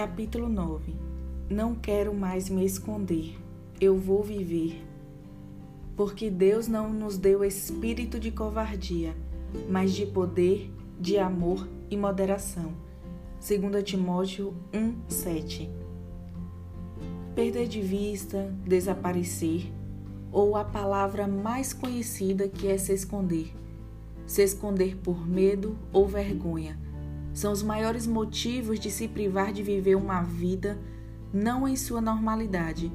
Capítulo 9 Não quero mais me esconder, eu vou viver. Porque Deus não nos deu espírito de covardia, mas de poder, de amor e moderação. 2 Timóteo 1, 7 Perder de vista, desaparecer, ou a palavra mais conhecida que é se esconder. Se esconder por medo ou vergonha são os maiores motivos de se privar de viver uma vida não em sua normalidade,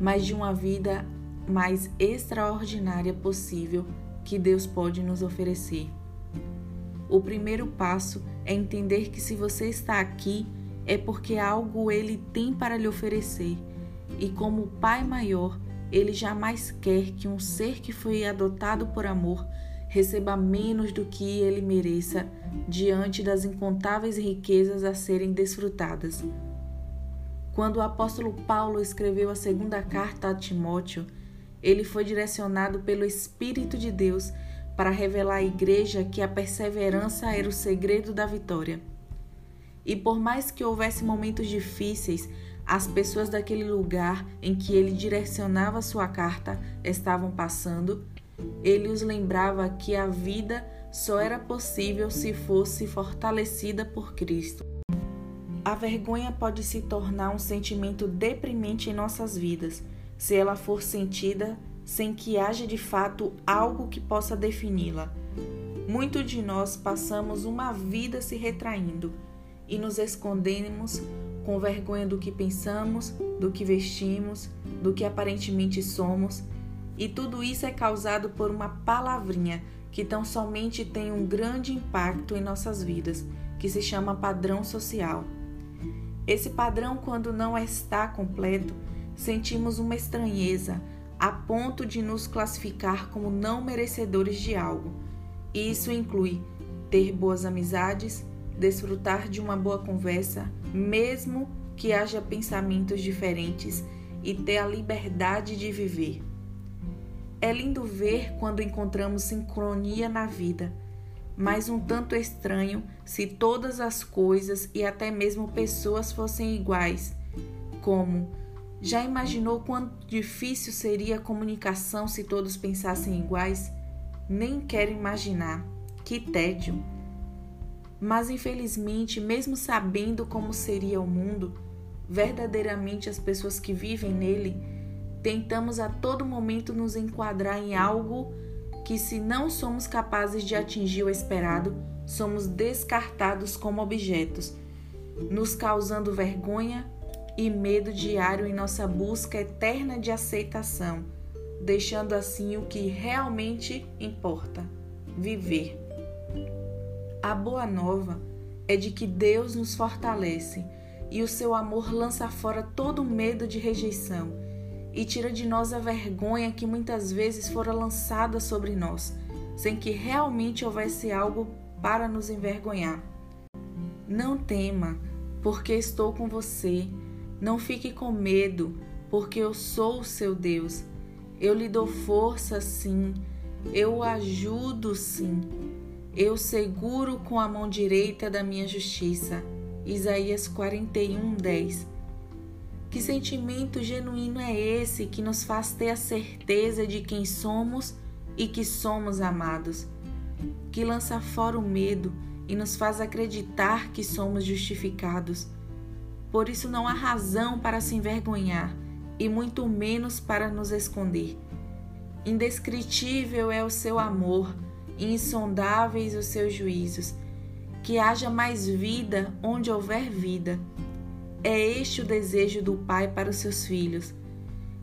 mas de uma vida mais extraordinária possível que Deus pode nos oferecer. O primeiro passo é entender que se você está aqui é porque algo ele tem para lhe oferecer, e como Pai maior, ele jamais quer que um ser que foi adotado por amor receba menos do que ele mereça diante das incontáveis riquezas a serem desfrutadas. Quando o apóstolo Paulo escreveu a segunda carta a Timóteo, ele foi direcionado pelo Espírito de Deus para revelar à igreja que a perseverança era o segredo da vitória. E por mais que houvesse momentos difíceis, as pessoas daquele lugar em que ele direcionava sua carta estavam passando, ele os lembrava que a vida só era possível se fosse fortalecida por Cristo. A vergonha pode se tornar um sentimento deprimente em nossas vidas, se ela for sentida sem que haja de fato algo que possa defini-la. Muito de nós passamos uma vida se retraindo e nos escondemos com vergonha do que pensamos, do que vestimos, do que aparentemente somos, e tudo isso é causado por uma palavrinha que tão somente tem um grande impacto em nossas vidas, que se chama padrão social. Esse padrão, quando não está completo, sentimos uma estranheza a ponto de nos classificar como não merecedores de algo. E isso inclui ter boas amizades, desfrutar de uma boa conversa, mesmo que haja pensamentos diferentes, e ter a liberdade de viver. É lindo ver quando encontramos sincronia na vida, mas um tanto estranho se todas as coisas e até mesmo pessoas fossem iguais. Como já imaginou quanto difícil seria a comunicação se todos pensassem iguais? Nem quero imaginar. Que tédio! Mas infelizmente, mesmo sabendo como seria o mundo, verdadeiramente as pessoas que vivem nele, tentamos a todo momento nos enquadrar em algo que, se não somos capazes de atingir o esperado, somos descartados como objetos, nos causando vergonha e medo diário em nossa busca eterna de aceitação, deixando assim o que realmente importa: viver. A boa nova é de que Deus nos fortalece e o seu amor lança fora todo medo de rejeição e tira de nós a vergonha que muitas vezes fora lançada sobre nós, sem que realmente houvesse algo para nos envergonhar. Não tema, porque estou com você. Não fique com medo, porque eu sou o seu Deus. Eu lhe dou força, sim. Eu o ajudo, sim. Eu seguro com a mão direita da minha justiça. Isaías 41, 10. Que sentimento genuíno é esse que nos faz ter a certeza de quem somos e que somos amados? Que lança fora o medo e nos faz acreditar que somos justificados. Por isso não há razão para se envergonhar e muito menos para nos esconder. Indescritível é o seu amor insondáveis os seus juízos, que haja mais vida onde houver vida. É este o desejo do Pai para os seus filhos.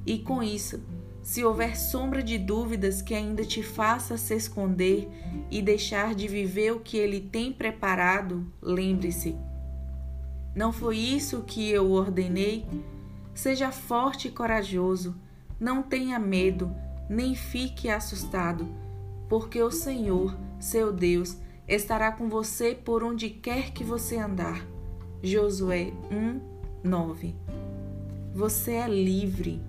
E com isso, se houver sombra de dúvidas que ainda te faça se esconder e deixar de viver o que Ele tem preparado, lembre-se: não foi isso que eu ordenei? Seja forte e corajoso, não tenha medo, nem fique assustado porque o Senhor, seu Deus, estará com você por onde quer que você andar. Josué 1, 9. Você é livre.